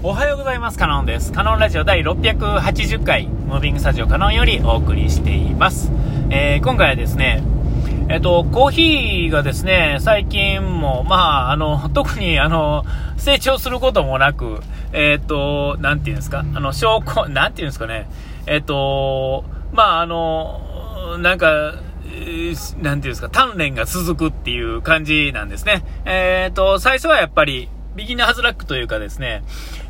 おはようございます。カノンです。カノンラジオ第680回、ムービングスタジオカノンよりお送りしています。えー、今回はですね、えっ、と、コーヒーがですね、最近も、まあ、あの、特に、あの、成長することもなく、えっ、と、なんていうんですか、あの、証拠、なんていうんですかね、えっ、と、まあ、あの、なんか、なんていうんですか、鍛錬が続くっていう感じなんですね。えっ、と、最初はやっぱり、ビギナーズラックというかですね、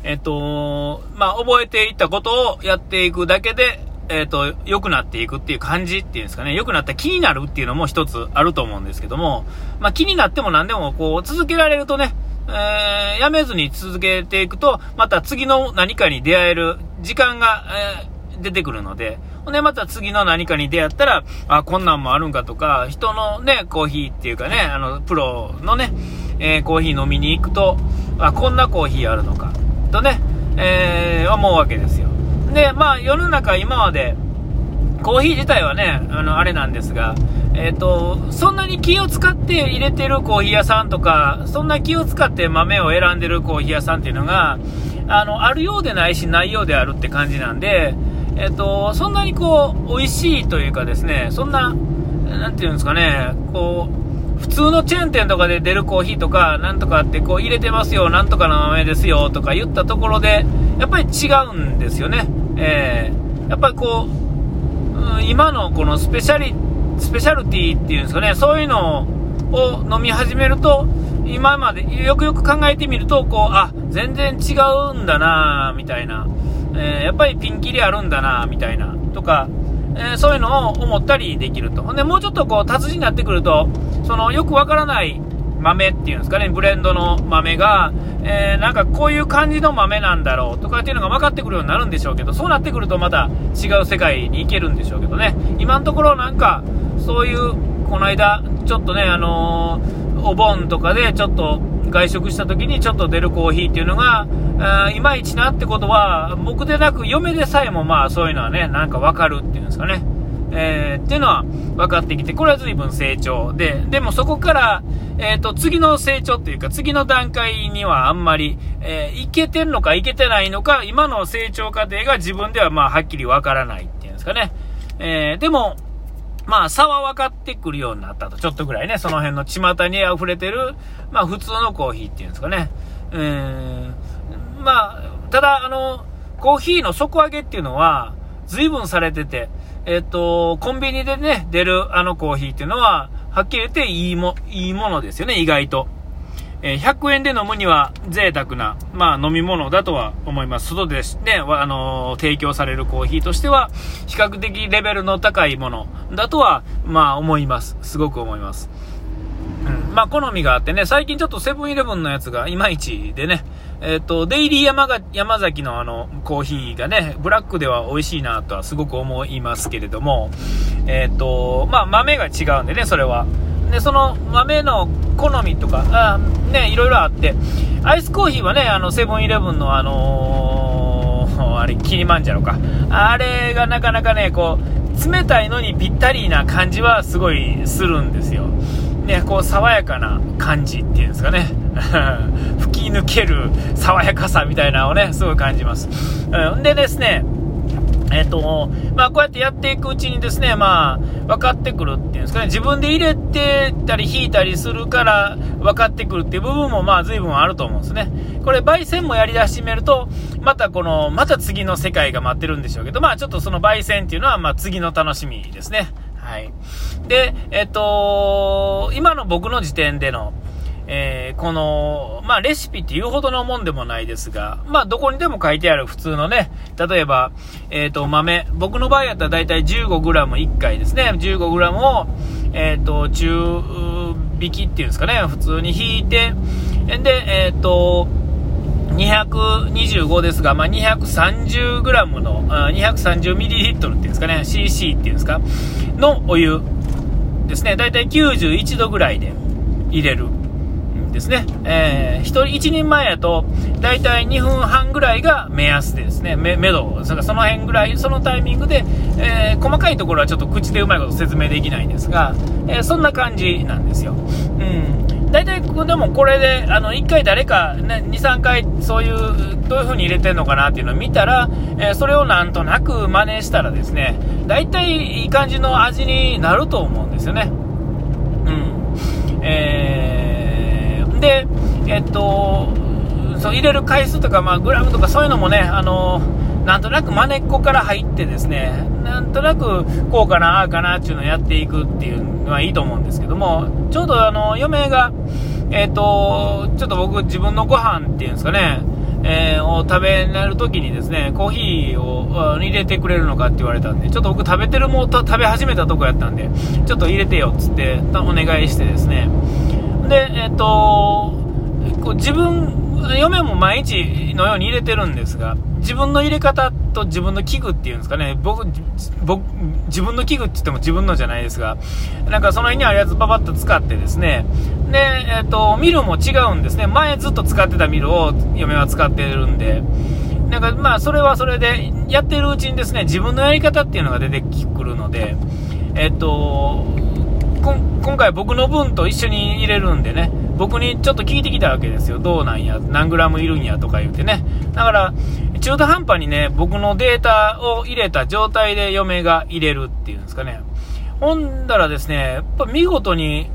えっと、まあ、覚えていったことをやっていくだけで、えっと、良くなっていくっていう感じっていうんですかね、良くなった気になるっていうのも一つあると思うんですけども、まあ、気になっても何でもこう、続けられるとね、えー、やめずに続けていくと、また次の何かに出会える時間が、えー、出てくるので、ほんでまた次の何かに出会ったら、あ、こんなんもあるんかとか、人のね、コーヒーっていうかね、あの、プロのね、えー、コーヒー飲みに行くと、あ、こんなコーヒーあるのか、とね、えー、思うわけですよ。で、まあ、世の中今まで、コーヒー自体はね、あの、あれなんですが、えっ、ー、と、そんなに気を使って入れてるコーヒー屋さんとか、そんな気を使って豆を選んでるコーヒー屋さんっていうのが、あの、あるようでないし、ないようであるって感じなんで、えっ、ー、と、そんなにこう、美味しいというかですね、そんな、なんていうんですかね、こう、普通のチェーン店とかで出るコーヒーとか、なんとかってこう入れてますよ、なんとかの豆ですよとか言ったところで、やっぱり違うんですよね。えー、やっぱりこう、うん、今のこのスペシャリ、スペシャルティっていうんですかね、そういうのを飲み始めると、今までよくよく考えてみると、こう、あ、全然違うんだなみたいな、えー、やっぱりピンキリあるんだなみたいな、とか、えー、そういうのを思ったりできると。で、もうちょっとこう、達人になってくると、その、よくわからない豆っていうんですかね、ブレンドの豆が、えー、なんかこういう感じの豆なんだろうとかっていうのが分かってくるようになるんでしょうけど、そうなってくるとまた違う世界に行けるんでしょうけどね。今のところなんか、そういう、この間、ちょっとね、あのー、お盆とかでちょっと外食した時にちょっと出るコーヒーっていうのが、いまいちなってことは、僕でなく嫁でさえもまあそういうのはね、なんかわかるっていうんですかね。えー、っていうのは分かってきて、これは随分成長で、でもそこから、えっ、ー、と、次の成長っていうか、次の段階にはあんまり、えー、いけてんのかいけてないのか、今の成長過程が自分ではまあはっきり分からないっていうんですかね。えー、でも、まあ、差は分かってくるようになったと。ちょっとぐらいね、その辺の巷に溢れてる、まあ、普通のコーヒーっていうんですかね。えー、まあ、ただ、あの、コーヒーの底上げっていうのは、随分されてて、えっと、コンビニでね、出るあのコーヒーっていうのは、はっきり言っていいも、いいものですよね、意外と。え、100円で飲むには贅沢な、まあ、飲み物だとは思います。外でね、あのー、提供されるコーヒーとしては、比較的レベルの高いものだとは、まあ、思います。すごく思います。うん。まあ、好みがあってね、最近ちょっとセブンイレブンのやつがいまいちでね、えっ、ー、と、デイリー山が山崎のあの、コーヒーがね、ブラックでは美味しいなとはすごく思いますけれども、えっ、と、まあ、豆が違うんでね、それは。で、その豆の好みとか、あね、いろいろあって、アイスコーヒーはね、あの、セブンイレブンのあのー、あれ、キリマンジャロか。あれがなかなかね、こう、冷たいのにぴったりな感じはすごいするんですよ。ね、こう、爽やかな感じっていうんですかね。吹き抜ける爽やかさみたいなのをね、すごい感じます。うん、でですね、えっ、ー、と、まあ、こうやってやっていくうちにですね、まあ、分かってくるっていうんですかね、自分で入れてたり引いたりするから分かってくるっていう部分も、まあ、随分あると思うんですね。これ、焙煎もやり出してみると、またこの、また次の世界が待ってるんでしょうけど、まあ、ちょっとその焙煎っていうのは、まあ、次の楽しみですね。はい。で、えっ、ー、と、今の僕の時点での、えー、この、まあ、レシピっていうほどのもんでもないですが、まあ、どこにでも書いてある普通のね、例えば、えっ、ー、と、豆、僕の場合やったらだいたい 15g1 回ですね、15g を、えっ、ー、と、中引きっていうんですかね、普通に引いて、で、えっ、と、225ですが、まあ、230g の、230ml っていうんですかね、cc っていうんですか、のお湯ですね、だいたい91度ぐらいで入れる。ですね。えー、1人1人前やと、だいたい2分半ぐらいが目安でですね、め、めど、その辺ぐらい、そのタイミングで、えー、細かいところはちょっと口でうまいこと説明できないんですが、えー、そんな感じなんですよ。うん。大体、でもこれで、あの、1回誰か、ね、2、3回、そういう、どういう風に入れてんのかなっていうのを見たら、えー、それをなんとなく真似したらですね、大体いい感じの味になると思うんですよね。うん。えー、で、えっと、そう入れる回数とか、まあ、グラムとかそういうのもね、あのなんとなく真似っこから入ってですね、なんとなくこうかな、ああかなっていうのをやっていくっていうのはいいと思うんですけども、ちょうどあの嫁が、えっ、と、ちょっと僕自分のご飯っていうんですかね、えー、を食べるときにですね、コーヒーを入れてくれるのかって言われたんで、ちょっと僕食べてるも食べ始めたとこやったんで、ちょっと入れてよっつってお願いしてですね、で、えっ、と、こう自分嫁も毎日のように入れてるんですが、自分の入れ方と自分の器具っていうんですかね、僕、僕、自分の器具って言っても自分のじゃないですが、なんかその辺にあるやつパパッと使ってですね、で、えっ、と、ミルも違うんですね。前ずっと使ってたミルを嫁は使ってるんで、なんかまあそれはそれで、やってるうちにですね、自分のやり方っていうのが出てくるので、えっ、と、今回僕の分と一緒に入れるんでね、僕にちょっと聞いてきたわけですよ。どうなんや、何グラムいるんやとか言うてね。だから、中途半端にね、僕のデータを入れた状態で嫁が入れるっていうんですかね。ほんだらですね、やっぱ見事に、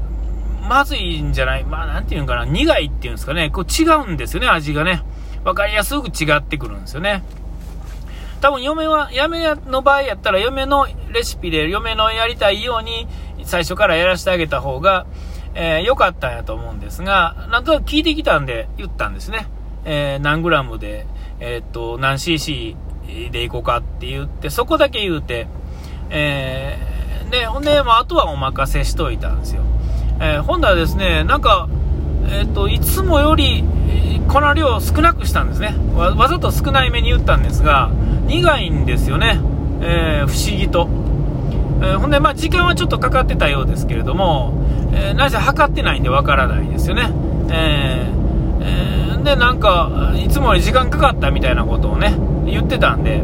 まずいんじゃないまあ、なんていうんかな、苦いっていうんですかね。こう違うんですよね、味がね。わかりやすく違ってくるんですよね。多分嫁は、嫁の場合やったら嫁のレシピで嫁のやりたいように最初からやらせてあげた方が、えー、かったんやと思うんですが、なんとなく聞いてきたんで言ったんですね。えー、何グラムで、えー、っと、何 cc でいこうかって言って、そこだけ言うて、えー、で、ほんで、まあ、あとはお任せしといたんですよ。えー、ほんだらですね、なんか、えっと、いつもより、粉量少なくしたんですねわ。わざと少ないめに言ったんですが、苦いんですよね。えー、不思議と。えー、ほんで、まあ、時間はちょっとかかってたようですけれども、えー、なぜ測ってないんでわからないですよね。えー、えー、で、なんか、いつもより時間かかったみたいなことをね、言ってたんで、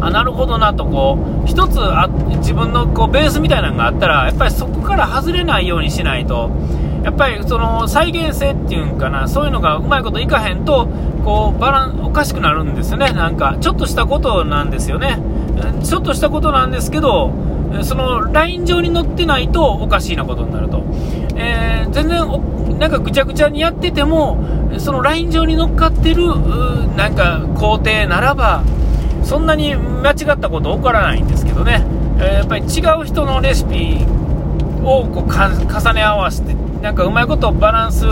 あ、なるほどなと、こう、一つあ自分のこうベースみたいなのがあったら、やっぱりそこから外れないようにしないと、やっぱりその再現性っていうんかな、そういうのがうまいこといかへんと、こう、バラン、おかしくなるんですよね。なんか、ちょっとしたことなんですよね。ちょっとしたことなんですけど、そのライン上に乗ってないとおかしいなことになると。えー、全然なんかぐちゃぐちゃにやってても、そのライン上に乗っかってる、なんか工程ならば、そんなに間違ったこと起こらないんですけどね。えー、やっぱり違う人のレシピをこう重ね合わせて、なんかうまいことバランス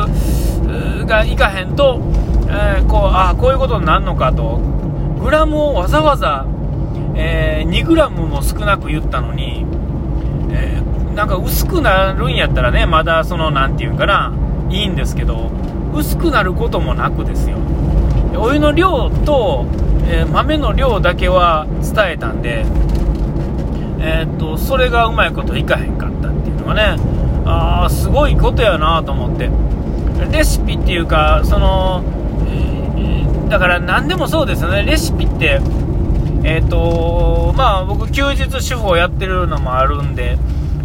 がいかへんと、えー、こう、あ、こういうことになるのかと、グラムをわざわざえー、2g も少なく言ったのに、えー、なんか薄くなるんやったらね、まだその、なんていうかな、いいんですけど、薄くなることもなくですよ。お湯の量と、えー、豆の量だけは伝えたんで、えー、っと、それがうまいこといかへんかったっていうのがね、ああ、すごいことやなと思って。レシピっていうか、その、だから何でもそうですよね、レシピって、えっ、ー、とまあ僕休日主婦をやってるのもあるんで、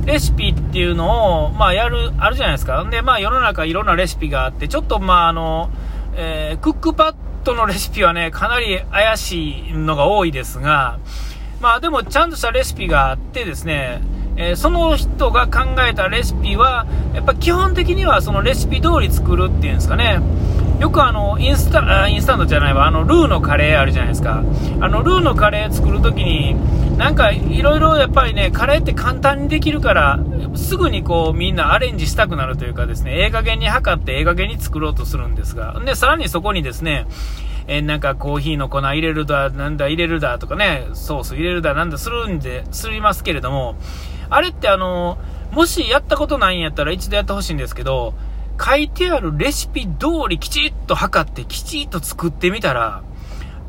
レシピっていうのを、まあやる、あるじゃないですか。で、まあ世の中いろんなレシピがあって、ちょっとまああの、えー、クックパッドのレシピはね、かなり怪しいのが多いですが、まあでもちゃんとしたレシピがあってですね、えー、その人が考えたレシピは、やっぱ基本的にはそのレシピ通り作るっていうんですかね。よくあの、インスタ、インスタントじゃないわ、あの、ルーのカレーあるじゃないですか。あの、ルーのカレー作るときに、なんか、いろいろやっぱりね、カレーって簡単にできるから、すぐにこう、みんなアレンジしたくなるというかですね、ええ加減に測ってええ加減に作ろうとするんですが、で、さらにそこにですね、え、なんかコーヒーの粉入れるだ、なんだ入れるだとかね、ソース入れるだ、なんだするんで、すりますけれども、あれってあの、もしやったことないんやったら一度やってほしいんですけど、書いてあるレシピ通りきちっと測ってきちっと作ってみたら、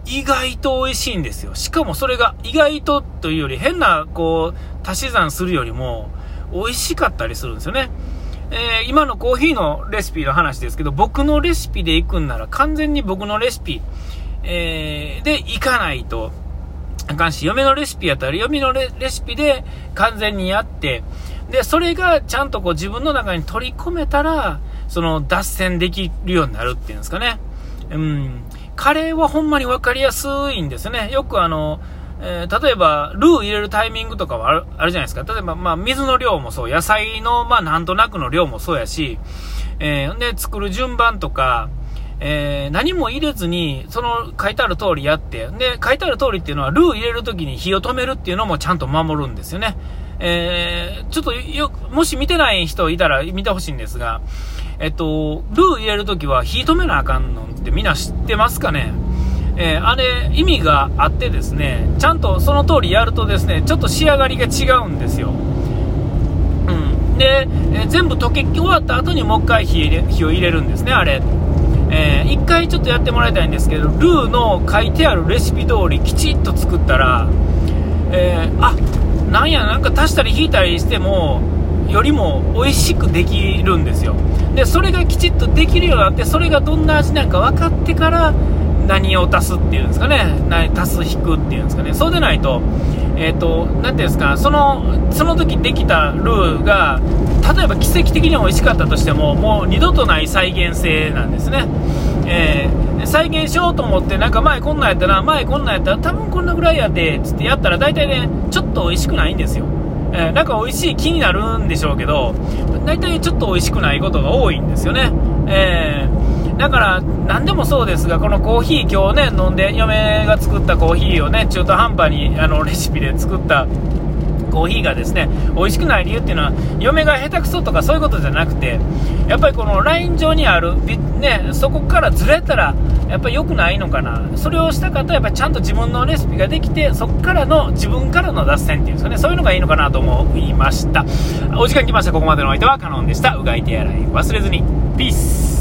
意外と美味しいんですよ。しかもそれが意外とというより変なこう足し算するよりも美味しかったりするんですよね。えー、今のコーヒーのレシピの話ですけど、僕のレシピで行くんなら完全に僕のレシピ、えー、で行かないとあかんし、嫁のレシピやったら嫁のレシピで完全にやって、で、それがちゃんとこう自分の中に取り込めたら、その脱線できるようになるっていうんですかね。うん。カレーはほんまに分かりやすいんですね。よくあの、えー、例えば、ルー入れるタイミングとかはあるあるじゃないですか。例えば、まあ、水の量もそう、野菜の、まあ、なんとなくの量もそうやし、えー、で、作る順番とか、えー、何も入れずに、その書いてある通りやって、で、書いてある通りっていうのは、ルー入れるときに火を止めるっていうのもちゃんと守るんですよね。えー、ちょっとよ、もし見てない人いたら見てほしいんですが、えっと、ルー入れるときは火止めなあかんのってみんな知ってますかね？えー、あれ、意味があってですね、ちゃんとその通りやるとですね、ちょっと仕上がりが違うんですよ。うん。で、えー、全部溶け終わった後にもう一回火火を入れるんですね、あれ。えー、回ちょっとやってもらいたいんですけど、ルーの書いてあるレシピ通りきちっと作ったら、えー、あ、なんや、なんか足したり引いたりしても、よりも美味しくできるんですよ。で、それがきちっとできるようになって、それがどんな味なんか分かってから、何を足すっていうんですかね、足す引くっていうんですかね、そうでないと、えっ、ー、と、なていうんですか、その、その時できたルーが、例えば奇跡的に美味しかったとしても、もう二度とない再現性なんですね。えー、再現しようと思って、なんか前こんなんやったら、前こんなんやったら、多分こんなぐらいやで、つってやったら、大体ね、ちょっと美味しくないんですよ。えー、なんか美味しい気になるんでしょうけど、大体ちょっと美味しくないことが多いんですよね。えー、だから、何でもそうですが、このコーヒー今日ね、飲んで、嫁が作ったコーヒーをね、中途半端にあのレシピで作ったコーヒーがですね、美味しくない理由っていうのは、嫁が下手くそとかそういうことじゃなくて、やっぱりこのライン上にある、ね、そこからずれたら、やっぱり良くないのかな。それをした方は、やっぱちゃんと自分のレシピができて、そこからの、自分からの脱線っていうんですかね、そういうのがいいのかなと思いました。お時間来ました。ここまでのお相手はカノンでした。うがい手洗い忘れずに。ピース